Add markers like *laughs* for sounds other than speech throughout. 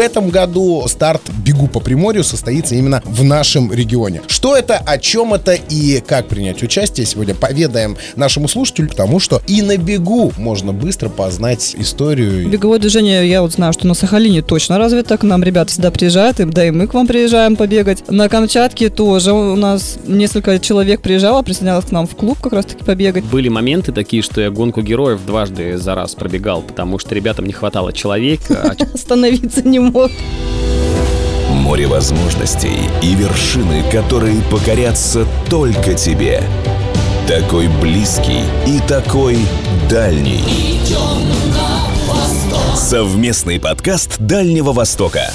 этом году старт «Бегу по Приморью» состоится именно в нашем регионе. Что это, о чем это и как принять участие, сегодня поведаем нашему слушателю, потому что и на бегу можно быстро познать историю. Беговое движение, я вот знаю, что на Сахалине точно развито, к нам ребята всегда приезжают, и, да и мы к вам приезжаем побегать. На Камчатке тоже у нас несколько человек приезжало, присоединялось к нам в клуб как раз-таки побегать. Были моменты такие, что я гонку героев дважды за раз пробегал, потому что ребятам не хватало человека. а *laughs* Остановиться не мог. Море возможностей и вершины, которые покорятся только тебе. Такой близкий и такой дальний. Совместный подкаст Дальнего Востока.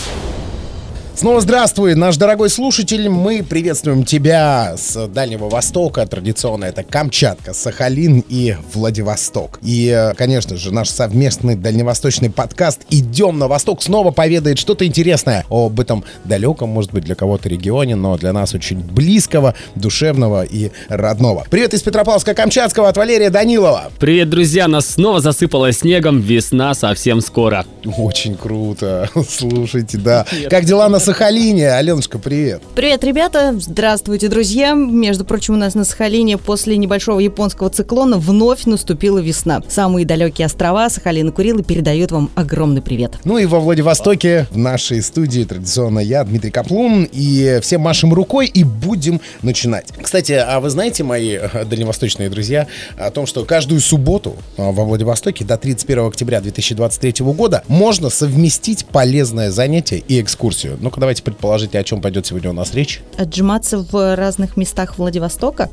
Снова здравствуй, наш дорогой слушатель. Мы приветствуем тебя с Дальнего Востока. Традиционно это Камчатка, Сахалин и Владивосток. И, э, конечно же, наш совместный дальневосточный подкаст «Идем на восток» снова поведает что-то интересное об этом далеком, может быть, для кого-то регионе, но для нас очень близкого, душевного и родного. Привет из Петропавловска-Камчатского от Валерия Данилова. Привет, друзья! Нас снова засыпало снегом. Весна совсем скоро. Очень круто. *laughs* Слушайте, да. Как дела на Сахалине? Аленушка, привет. Привет, ребята! Здравствуйте, друзья! Между прочим, у нас на Сахалине после небольшого японского циклона вновь наступила весна. Самые далекие острова Сахалин и Курилы передают вам огромный привет. Ну и во Владивостоке в нашей студии традиционно я, Дмитрий Каплун, и всем машем рукой и будем начинать. Кстати, а вы знаете, мои э, дальневосточные друзья, о том, что каждую субботу э, во Владивостоке до 31 октября 2023 года можно совместить полезное занятие и экскурсию. Ну-ка, давайте предположите, о чем пойдет сегодня у нас речь. Отжиматься в разных местах Владивостока,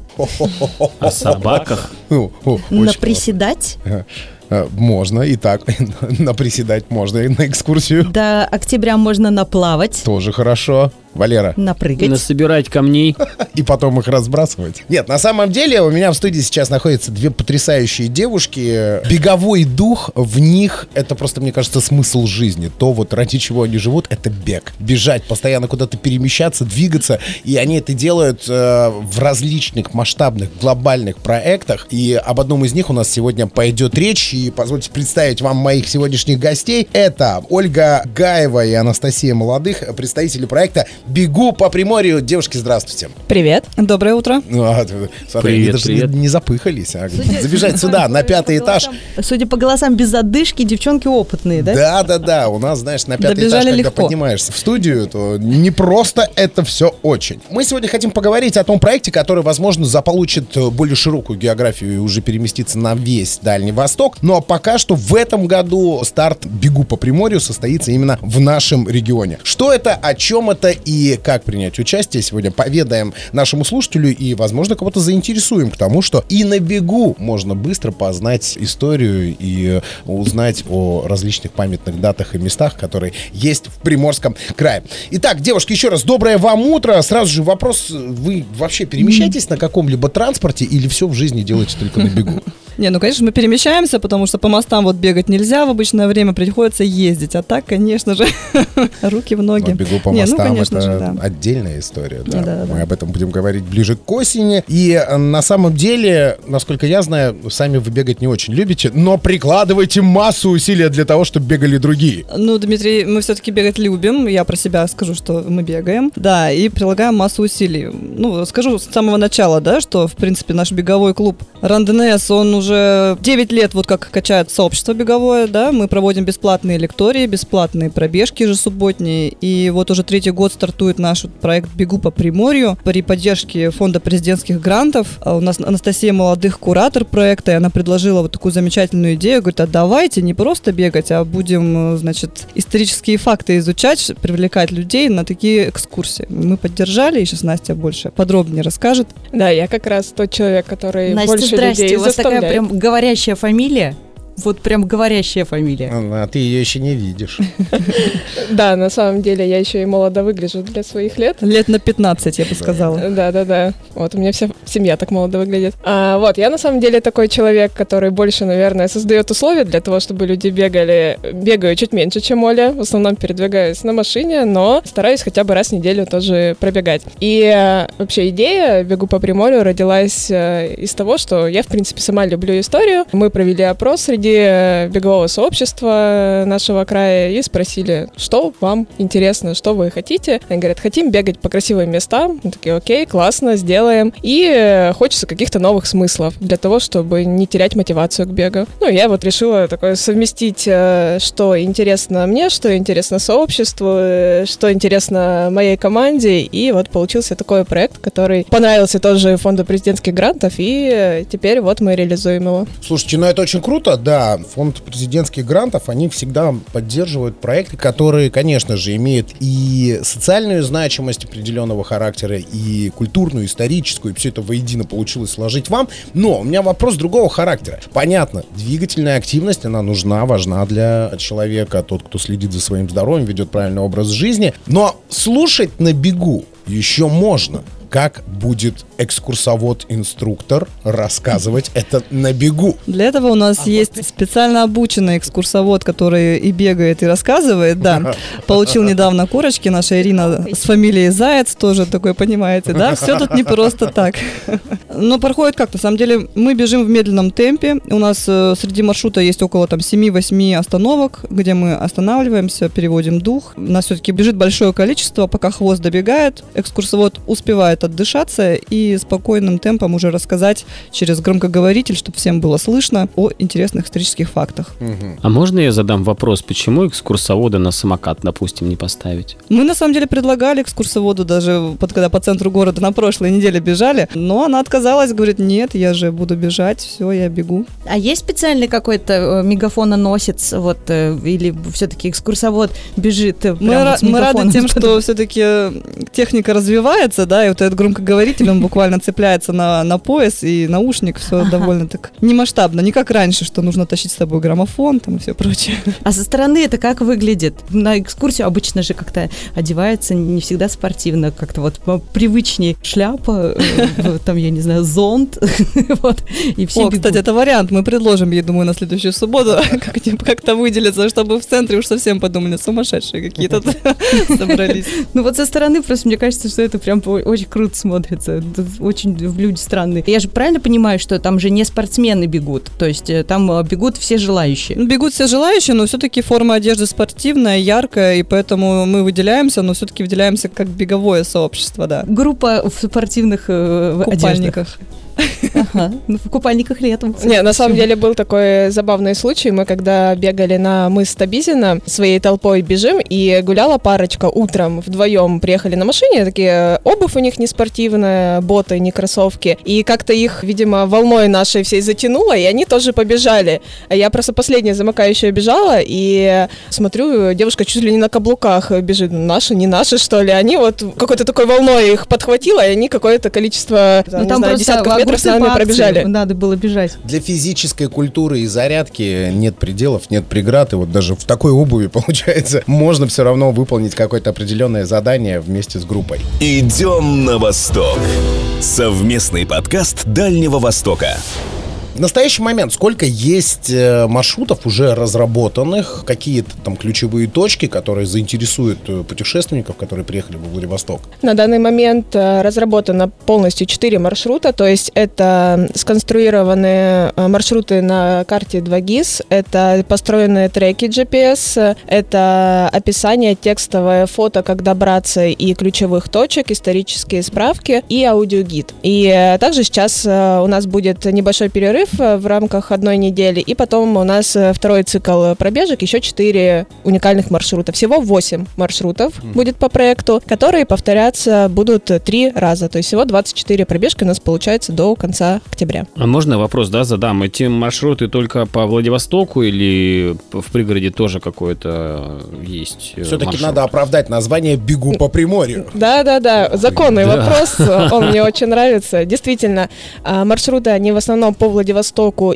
О собаках. Ну, наприседать, Э, Можно и так, *laughs* наприседать можно и на экскурсию. до октября можно наплавать, Тоже хорошо. Валера. напрыгать. Насобирать камней. *laughs* и потом их разбрасывать. Нет, на самом деле у меня в студии сейчас находятся две потрясающие девушки. Беговой дух в них — это просто, мне кажется, смысл жизни. То вот ради чего они живут — это бег. Бежать, постоянно куда-то перемещаться, двигаться. И они это делают э, в различных масштабных глобальных проектах. И об одном из них у нас сегодня пойдет речь. И позвольте представить вам моих сегодняшних гостей. Это Ольга Гаева и Анастасия Молодых, представители проекта «Бегу по Приморью». Девушки, здравствуйте. Привет. Доброе утро. Ну, а, смотри, они Привет, даже привет. Не, не запыхались, а забежать сюда, на пятый этаж. Судя по голосам без задышки, девчонки опытные, да? Да, да, да. У нас, знаешь, на пятый Добежали этаж, когда легко. поднимаешься в студию, то не просто это все очень. Мы сегодня хотим поговорить о том проекте, который, возможно, заполучит э, более широкую географию и уже переместится на весь Дальний Восток. Ну а пока что в этом году старт «Бегу по Приморью» состоится именно в нашем регионе. Что это, о чем это и как принять участие, сегодня поведаем нашему слушателю и, возможно, кого-то заинтересуем, потому что и на бегу можно быстро познать историю и узнать о различных памятных датах и местах, которые есть в Приморском крае. Итак, девушки, еще раз доброе вам утро. Сразу же вопрос, вы вообще перемещаетесь на каком-либо транспорте или все в жизни делаете только на бегу? *laughs* Не, ну, конечно, мы перемещаемся, потому что по мостам вот бегать нельзя в обычное время, приходится ездить. А так, конечно же, *laughs* руки в ноги. Но бегу по Не, ну, мостам конечно это же, да. отдельная история. Да. Да-да-да. Мы об этом будем говорить ближе к осени. И э, на самом деле, насколько я знаю, сами вы бегать не очень любите, но прикладываете массу усилий для того, чтобы бегали другие. Ну, Дмитрий, мы все-таки бегать любим. Я про себя скажу, что мы бегаем. Да, и прилагаем массу усилий. Ну, скажу с самого начала, да, что, в принципе, наш беговой клуб Ранденес, он уже 9 лет вот как качает сообщество беговое, да. Мы проводим бесплатные лектории, бесплатные пробежки ежесубботние. И вот уже третий год стартует наш проект «Бегу по Приморью» при поддержке фонда президентских грантов. А У нас Анастасия Молодых куратор проекта, и она предложила вот такую замечательную идею. Говорит, а давайте не просто бегать, а будем, значит, исторические факты изучать, привлекать людей на такие экскурсии. Мы поддержали, и сейчас Настя больше подробнее расскажет. Да, я как раз тот человек, который Настя, больше здрасте, людей у вас такая заставляет. Прям говорящая фамилия. Вот прям говорящая фамилия. А ты ее еще не видишь. *laughs* Да, на самом деле я еще и молодо выгляжу для своих лет. Лет на 15, я бы сказала. Да, да, да. Вот у меня вся семья так молодо выглядит. А, вот, я на самом деле такой человек, который больше, наверное, создает условия для того, чтобы люди бегали. Бегаю чуть меньше, чем Оля. В основном передвигаюсь на машине, но стараюсь хотя бы раз в неделю тоже пробегать. И э, вообще идея «Бегу по Приморью» родилась э, из того, что я, в принципе, сама люблю историю. Мы провели опрос среди среди э, бегового сообщества нашего края и спросили, что вам интересно, что вы хотите. Они говорят, хотим бегать по красивым местам. Мы такие, окей, классно, сделаем. И э, хочется каких-то новых смыслов для того, чтобы не терять мотивацию к бегу. Ну, я вот решила такое совместить, э, что интересно мне, что интересно сообществу, э, что интересно моей команде. И вот получился такой проект, который понравился тоже фонду президентских грантов, и э, теперь вот мы реализуем его. Слушайте, ну это очень круто, да. Фонд президентских грантов, они всегда поддерживают проекты, которые, конечно же, имеют и социальную значимость определенного характера, и культурную, историческую, и все это воедино получилось сложить вам. Но у меня вопрос другого характера. Понятно, двигательная активность, она нужна, важна для человека, тот, кто следит за своим здоровьем, ведет правильный образ жизни. Но слушать на бегу еще можно как будет экскурсовод-инструктор рассказывать это на бегу. Для этого у нас есть специально обученный экскурсовод, который и бегает, и рассказывает, да. *laughs* Получил недавно корочки, наша Ирина с фамилией Заяц, тоже такой, понимаете, да? Все тут не просто так. *laughs* Но проходит как? На самом деле мы бежим в медленном темпе. У нас э, среди маршрута есть около там 7-8 остановок, где мы останавливаемся, переводим дух. У нас все-таки бежит большое количество, пока хвост добегает, экскурсовод успевает отдышаться и спокойным темпом уже рассказать через громкоговоритель, чтобы всем было слышно о интересных исторических фактах. А можно я задам вопрос, почему экскурсовода на самокат, допустим, не поставить? Мы на самом деле предлагали экскурсоводу даже, вот когда по центру города на прошлой неделе бежали, но она отказалась, говорит, нет, я же буду бежать, все, я бегу. А есть специальный какой-то э, мегафононосец, вот, э, или все-таки экскурсовод бежит э, Мы, ра- мы рады тем, что все-таки техника развивается, да, и вот этот громкоговоритель, он буквально цепляется на, на пояс и наушник, все довольно так не масштабно, не как раньше, что нужно тащить с собой граммофон там и все прочее. А со стороны это как выглядит? На экскурсию обычно же как-то одевается не всегда спортивно, как-то вот привычнее шляпа, э, там, я не знаю, зонт, *laughs* вот, и все О, кстати, это вариант, мы предложим, я думаю, на следующую субботу *laughs* как-то выделиться, чтобы в центре уж совсем подумали, сумасшедшие какие-то *laughs* собрались. Ну вот со стороны просто мне кажется, что это прям очень круто смотрится. Это Очень люди странные. Я же правильно понимаю, что там же не спортсмены бегут, то есть э, там э, бегут все желающие. Ну, Бегут все желающие, но все-таки форма одежды спортивная, яркая, и поэтому мы выделяемся, но все-таки выделяемся как беговое сообщество, да. Группа в спортивных э, В одеждах. Ага. Ну, в купальниках летом. Не, на самом деле был такой забавный случай. Мы когда бегали на мыс Табизина, своей толпой бежим, и гуляла парочка утром вдвоем. Приехали на машине, такие обувь у них не спортивная, боты, не кроссовки. И как-то их, видимо, волной нашей всей затянуло, и они тоже побежали. А я просто последняя замыкающая бежала, и смотрю, девушка чуть ли не на каблуках бежит. Наши, не наши, что ли? Они вот какой-то такой волной их подхватило, и они какое-то количество, там, Ну не там знаю, просто десятков метров с нами пробежали. Надо было бежать. Для физической культуры и зарядки нет пределов, нет преград. И вот даже в такой обуви, *laughs* получается, можно все равно выполнить какое-то определенное задание вместе с группой. Идем на восток. Совместный подкаст Дальнего Востока. В настоящий момент сколько есть э, маршрутов уже разработанных, какие-то там ключевые точки, которые заинтересуют э, путешественников, которые приехали во Владивосток? На данный момент э, разработано полностью 4 маршрута, то есть это сконструированные э, маршруты на карте 2GIS, это построенные треки GPS, это описание, текстовое фото, как добраться и ключевых точек, исторические справки и аудиогид. И также сейчас у нас будет небольшой перерыв э, в рамках одной недели, и потом у нас э, второй цикл пробежек, еще 4 уникальных маршрута. Всего 8 маршрутов будет по проекту, которые повторяться будут э, три раза. То есть всего 24 пробежки у нас получается до конца октября. А можно вопрос, да, задам? Эти маршруты только по Владивостоку или в пригороде тоже какое-то есть э, Все-таки маршрут? надо оправдать название «Бегу по Приморью». Да-да-да, законный Да. вопрос, *laughs* он мне очень нравится. Действительно, а, маршруты, они в основном по Владивостоку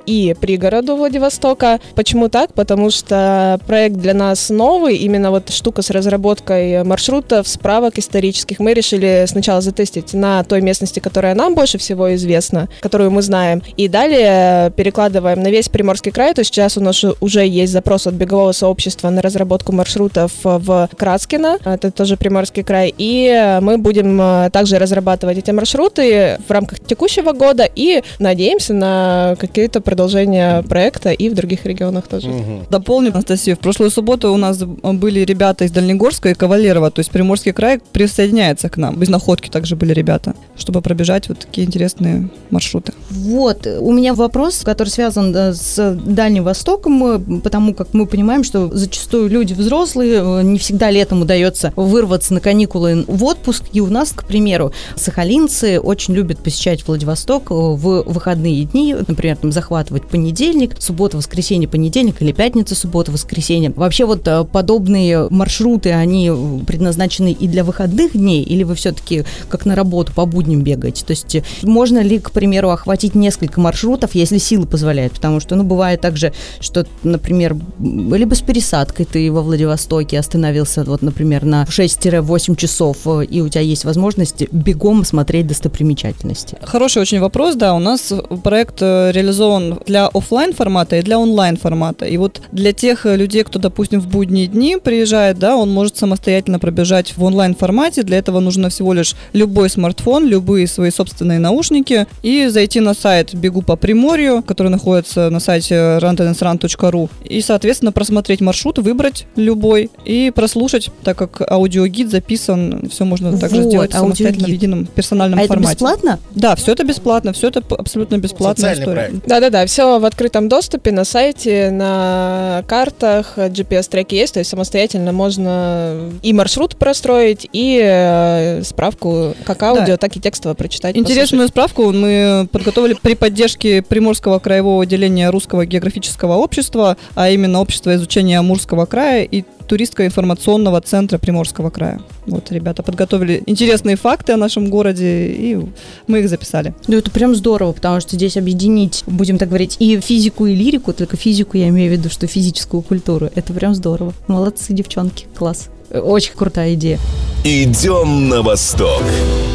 и пригороду Владивостока. Почему так? Потому что проект для нас новый, именно вот штука с разработкой маршрутов, справок исторических. Мы решили сначала затестить на той местности, которая нам больше всего известна, которую мы знаем, и далее перекладываем на весь Приморский край. То есть сейчас у нас уже есть запрос от бегового сообщества на разработку маршрутов в Краскино, это тоже Приморский край, и мы будем э, также разрабатывать эти маршруты в рамках текущего года и надеемся на на какие-то продолжения проекта и в других регионах тоже. Дополню, Анастасия, в прошлую субботу у нас были ребята из Дальнегорска и Кавалерова, то есть Приморский край присоединяется к нам. Из Находки также были ребята, чтобы пробежать вот такие интересные маршруты. Вот, у меня вопрос, который связан э, с Дальним Востоком, э, потому как мы понимаем, что зачастую люди взрослые, э, не всегда летом удается вырваться на каникулы в отпуск, и у нас, к примеру, сахалинцы очень любят посещать Владивосток в выходные дни, например, там захватывать понедельник, суббота, воскресенье, понедельник или пятница, суббота, воскресенье. Вообще вот подобные маршруты, они предназначены и для выходных дней, или вы все-таки как на работу по будням бегаете? То есть можно ли, к примеру, охватить несколько маршрутов, если силы позволяют? Потому что, ну, бывает также, что, например, либо с пересадкой ты во Владивостоке остановился, вот, например, на 6-8 часов, э, и у тебя есть возможность бегом смотреть достопримечательности. Хороший очень вопрос, да. У нас проект э, реализован для офлайн формата и для онлайн формата. И вот для тех людей, кто, допустим, в будние дни приезжает, да, он может самостоятельно пробежать в онлайн формате. Для этого нужно всего лишь любой смартфон, любые свои собственные наушники и зайти на сайт «Бегу по Приморью», который находится на сайте runtenensrun.ru и, соответственно, просмотреть маршрут, выбрать любой и прослушать, так как аудиогид записан, все можно также Вот, сделать самостоятельно в аудиогид. едином персональном А это формате. бесплатно? Да, все это бесплатно, все это абсолютно бесплатная Социальный история. Проект. Да-да-да, все в открытом доступе на сайте, на картах, GPS-треки есть, то есть самостоятельно можно и маршрут простроить, и э, справку как аудио, Да. так и текстово прочитать. Интересную справку мы подготовили при поддержке Приморского краевого отделения Русского географического общества, а именно Общества изучения Амурского края и туристско-информационного центра Приморского края. Вот ребята подготовили интересные факты о нашем городе, и мы их записали. Ну, это прям здорово, потому что здесь объединить, будем так говорить, и физику, и лирику, только физику я имею в виду, что физическую культуру. Это прям здорово. Молодцы, девчонки, класс. Очень крутая идея. Идем на восток.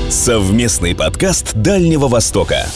Совместный подкаст Дальнего Востока.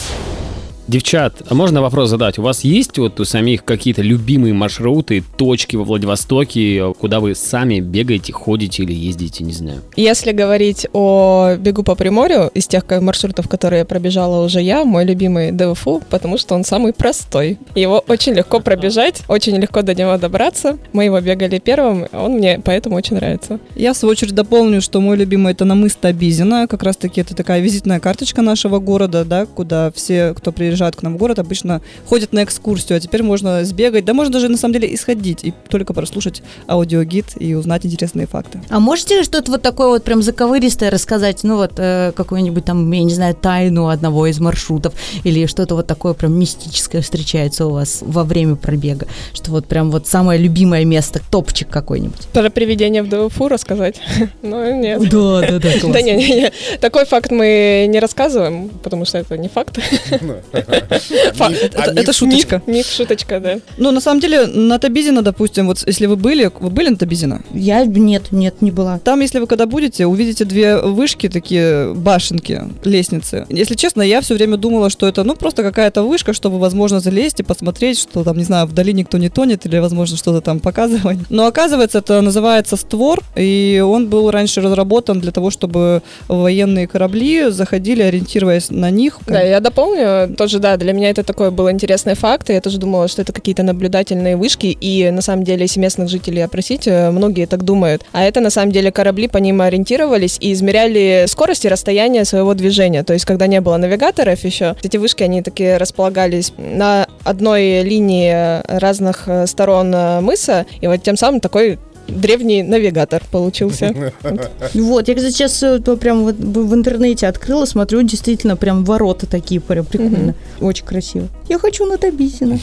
Девчат, а можно вопрос задать? У вас есть вот у самих какие-то любимые маршруты, точки во Владивостоке, куда вы сами бегаете, ходите или ездите, не знаю? Если говорить о бегу по Приморью, из тех маршрутов, которые пробежала уже я, мой любимый ДВФУ, потому что он самый простой. Его очень легко пробежать, очень легко до него добраться. Мы его бегали первым, он мне поэтому очень нравится. Я, в свою очередь, дополню, что мой любимый это намыс Табизина. Как раз-таки это такая визитная карточка нашего города, да, куда все, кто приезжает к нам в город, обычно ходят на экскурсию, а теперь можно сбегать, да можно даже на самом деле исходить и только прослушать аудиогид и узнать интересные факты. А можете что-то вот такое вот прям заковыристое рассказать? Ну вот э, какую-нибудь там, я не знаю, тайну одного из маршрутов или что-то вот такое прям мистическое встречается у вас во время пробега? Что вот прям вот самое любимое место, топчик какой-нибудь? Про привидение в ДВФУ рассказать? *laughs* Ну, нет. Да, да, да, *laughs* Да не, не, не. Такой факт мы не рассказываем, потому что это не факт. *laughs* Это, А это шуточка. Миф, шуточка, да. Ну, на самом деле, на Табизина, допустим, вот если вы были, вы были на Табизина? Я нет, нет, не была. Там, если вы когда будете, увидите две вышки, такие башенки, лестницы. Если честно, я все время думала, что это, ну, просто какая-то вышка, чтобы, возможно, залезть и посмотреть, что там, не знаю, вдали никто не тонет или, возможно, что-то там показывать. Но оказывается, это называется створ, и он был раньше разработан для того, чтобы военные корабли заходили, ориентируясь на них. Да, я дополню, тоже, да, для меня это такой был интересный факт, и я тоже думала, что это какие-то наблюдательные вышки, и на самом деле, если местных жителей опросить, э, многие так думают. А это на самом деле корабли по ним ориентировались и измеряли скорость и расстояние своего движения. То есть, когда не было навигаторов еще, эти вышки, они такие располагались на одной линии разных э, сторон э, мыса, и вот тем самым такой древний навигатор получился. Вот, я, кстати, сейчас э, прям вот в интернете открыла, смотрю, действительно, прям ворота такие, прям прикольно. Очень красиво. Я хочу на Табисина.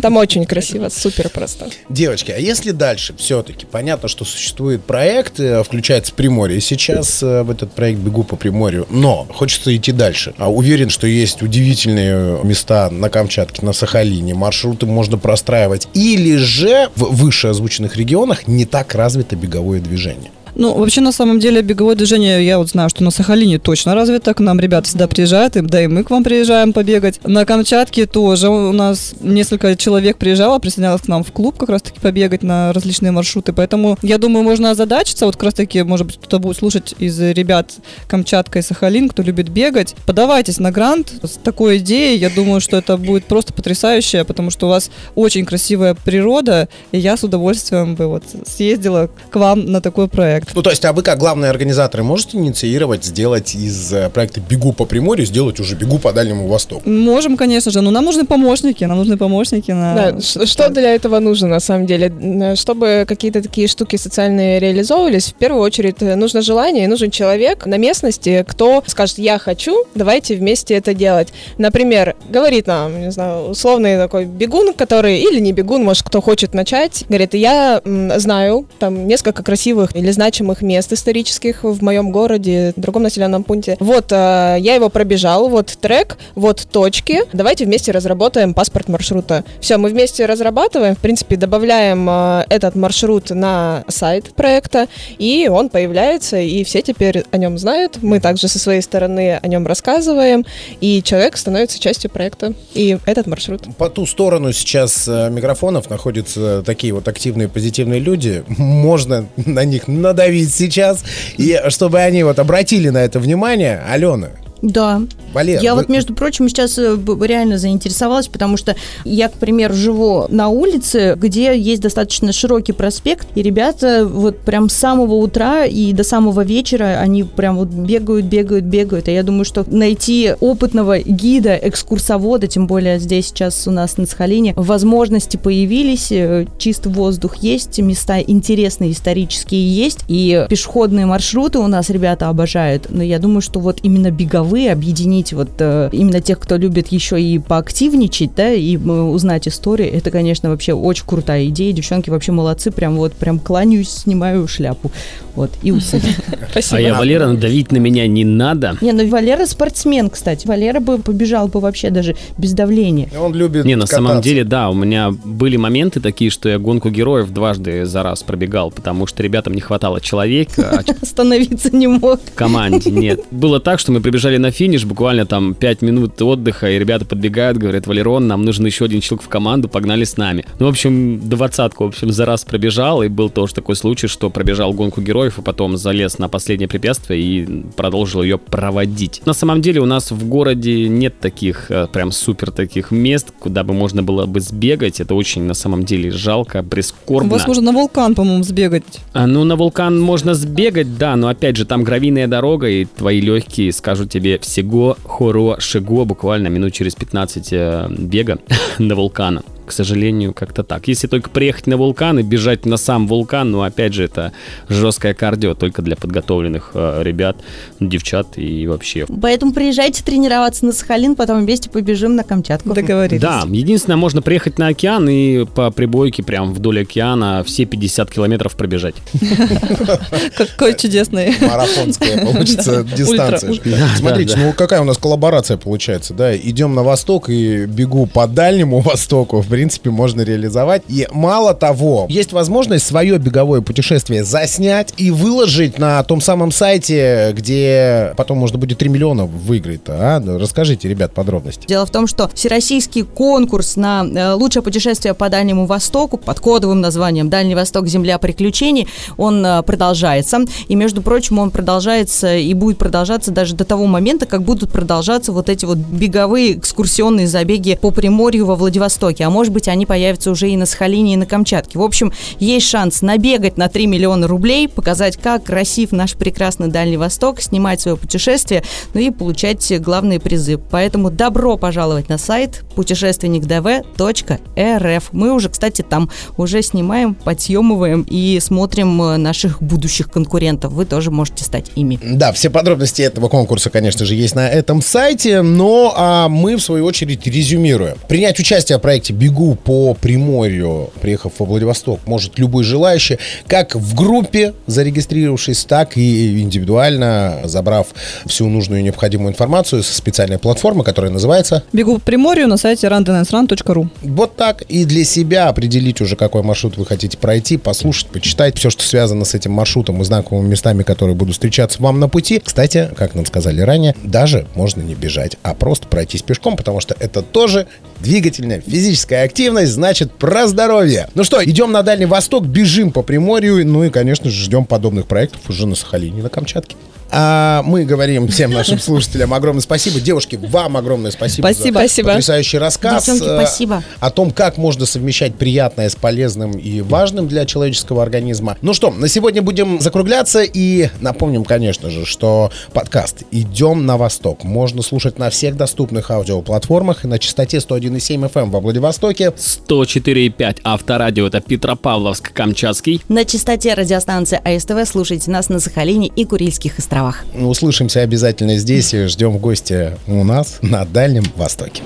Там очень красиво, супер просто. Девочки, а если дальше все-таки, понятно, что существует проект, э, включается Приморье, сейчас э, в этот проект бегу по Приморью, но хочется идти дальше. А уверен, что есть удивительные места на Камчатке, на Сахалине, маршруты можно простраивать. Или же в вышеозвученных регионах не так развито беговое движение. Ну, вообще, на самом деле, беговое движение, я вот знаю, что на Сахалине точно развито. К нам ребята всегда приезжают, и, да и мы к вам приезжаем побегать. На Камчатке тоже у нас несколько человек приезжало, присоединялось к нам в клуб как раз-таки побегать на различные маршруты. Поэтому, я думаю, можно озадачиться. Вот как раз-таки, может быть, кто-то будет слушать из ребят Камчатка и Сахалин, кто любит бегать. Подавайтесь на грант с такой идеей. Я думаю, что это будет просто потрясающе, потому что у вас очень красивая природа, и я с удовольствием бы вот съездила к вам на такой проект. Ну, то есть, а вы как главные организаторы можете инициировать, сделать из э, проекта «Бегу по Приморью», сделать уже «Бегу по Дальнему Востоку»? Можем, конечно же, но нам нужны помощники, нам нужны помощники на... Да, что для этого нужно на самом деле? Н- Чтобы какие-то такие штуки социальные реализовывались, в первую очередь э, нужно желание и нужен человек на местности, кто скажет, я хочу, давайте вместе это делать. Например, говорит нам, не знаю, условный такой бегун, который, или не бегун, может, кто хочет начать, говорит, я знаю там несколько красивых или значимых мест исторических в моем городе, в другом населенном пункте. Вот, э, я его пробежал, вот трек, вот точки, давайте вместе разработаем паспорт маршрута. Все, мы вместе разрабатываем, в принципе, добавляем э, этот маршрут на сайт проекта, и он появляется, и все теперь о нем знают. Мы также со своей стороны о нем рассказываем, и человек становится частью проекта, и этот маршрут. По ту сторону сейчас э, микрофонов находятся такие вот активные, позитивные люди. Можно на них надавить сейчас, и чтобы они вот обратили на это внимание. Алена, Да. Валер, Я вы- вот, между прочим, сейчас э, реально заинтересовалась, потому что я, к примеру, живу на улице, где есть достаточно широкий проспект, и ребята вот прям с самого утра и до самого вечера они прям вот бегают, бегают, бегают. И я думаю, что найти опытного гида, экскурсовода, тем более здесь сейчас у нас на Сахалине, возможности появились, э, чистый воздух есть, места интересные, исторические есть, и пешеходные маршруты у нас ребята обожают. Но я думаю, что вот именно беговые объединить вот э, именно тех, кто любит еще и поактивничать, да, и э, узнать истории, это, конечно, вообще очень крутая идея. Девчонки вообще молодцы, прям вот прям кланяюсь, снимаю шляпу. Вот, и усы. *laughs* Спасибо. А я, Валера, надавить на меня не надо. Не, ну Валера спортсмен, кстати. Валера бы побежал бы вообще даже без давления. Он любит Не, на самом кататься. деле, да, у меня были моменты такие, что я гонку героев дважды за раз пробегал, потому что ребятам не хватало человека, а *laughs* Остановиться не мог. команде нет. Было так, что мы прибежали на финиш, буквально там 5 минут отдыха, и ребята подбегают, говорят, Валерон, нам нужен еще один человек в команду, погнали с нами. Ну, в общем, двадцатку, в общем, за раз пробежал, и был тоже такой случай, что пробежал гонку героев, и потом залез на последнее препятствие и продолжил ее проводить. На самом деле у нас в городе нет таких э, прям супер таких мест, куда бы можно было бы сбегать. Это очень на самом деле жалко, У прискорбно. вас можно на вулкан, по-моему, сбегать. А, ну, на вулкан можно сбегать, да, но опять же, там гравийная дорога, и твои легкие скажут тебе всего хорошего, буквально минут через 15 э, бега *laughs* до вулкана. К сожалению, как-то так. Если только приехать на вулкан и бежать на сам вулкан, ну, опять же, это жесткое кардио только для подготовленных э, ребят, девчат и вообще. Поэтому приезжайте тренироваться на Сахалин, потом вместе побежим на Камчатку. Договорились. Да, единственное, можно приехать на океан и по прибойке прям вдоль океана все 50 километров пробежать. *laughs* Какой чудесный. Марафонская *laughs* получится дистанция. Смотрите, ну какая у нас коллаборация получается, да? Идем на восток и бегу по дальнему востоку, принципе, можно реализовать. И мало того, есть возможность свое беговое путешествие заснять и выложить на том самом сайте, где потом можно будет 3 миллиона выиграть. А? Ну, Расскажите, ребят, подробности. Дело в том, что всероссийский конкурс на э, лучшее путешествие по Дальнему Востоку под кодовым названием «Дальний Восток. Земля приключений» он э, продолжается. И, между прочим, он продолжается и будет продолжаться даже до того момента, как будут продолжаться вот эти вот беговые экскурсионные забеги по Приморью во Владивостоке. А может быть, они появятся уже и на Сахалине, и на Камчатке. В общем, есть шанс набегать на 3 миллиона рублей, показать, как красив наш прекрасный Дальний Восток, снимать свое путешествие, ну и получать главные призы. Поэтому добро пожаловать на сайт путешественникдв.рф. Мы уже, кстати, там уже снимаем, подъемываем и смотрим э, наших будущих конкурентов. Вы тоже можете стать ими. Да, все подробности этого конкурса, конечно же, есть на этом сайте, но а мы, в свою очередь, резюмируем. Принять участие в проекте «Бегу бегу по Приморью, приехав во Владивосток, может любой желающий, как в группе, зарегистрировавшись, так и индивидуально, забрав всю нужную и необходимую информацию со специальной платформы, которая называется Бегу по Приморью на сайте randonesrun.ru. вот так и для себя определить уже, какой маршрут вы хотите пройти, послушать, почитать все, что связано с этим маршрутом и знакомыми местами, которые будут встречаться вам на пути. Кстати, как нам сказали ранее, даже можно не бежать, а просто пройтись пешком, потому что это тоже двигательная физическая активность, значит про здоровье. Ну что, идем на Дальний Восток, бежим по Приморью, ну и, конечно же, ждем подобных проектов уже на Сахалине, на Камчатке. А мы говорим всем нашим слушателям огромное спасибо. Девушки, вам огромное спасибо, Спасибо. за Спасибо. потрясающий рассказ. Девчонки, э, спасибо. О том, как можно совмещать приятное с полезным и важным для человеческого организма. Ну что, на сегодня будем закругляться и напомним, конечно же, что подкаст «Идем на восток» можно слушать на всех доступных аудиоплатформах и на частоте 101,7 FM во Владивостоке. 104,5 авторадио это Петропавловск-Камчатский. На частоте радиостанции АСТВ слушайте нас на Сахалине и Курильских островах. Услышимся обязательно здесь и ждем в гости у нас на Дальнем Востоке.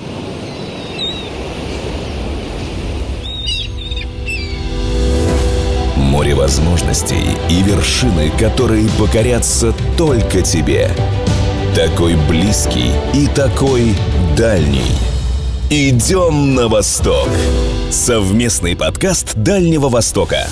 Море возможностей и вершины, которые покорятся только тебе. Такой близкий и такой дальний. Идем на восток. Совместный подкаст Дальнего Востока.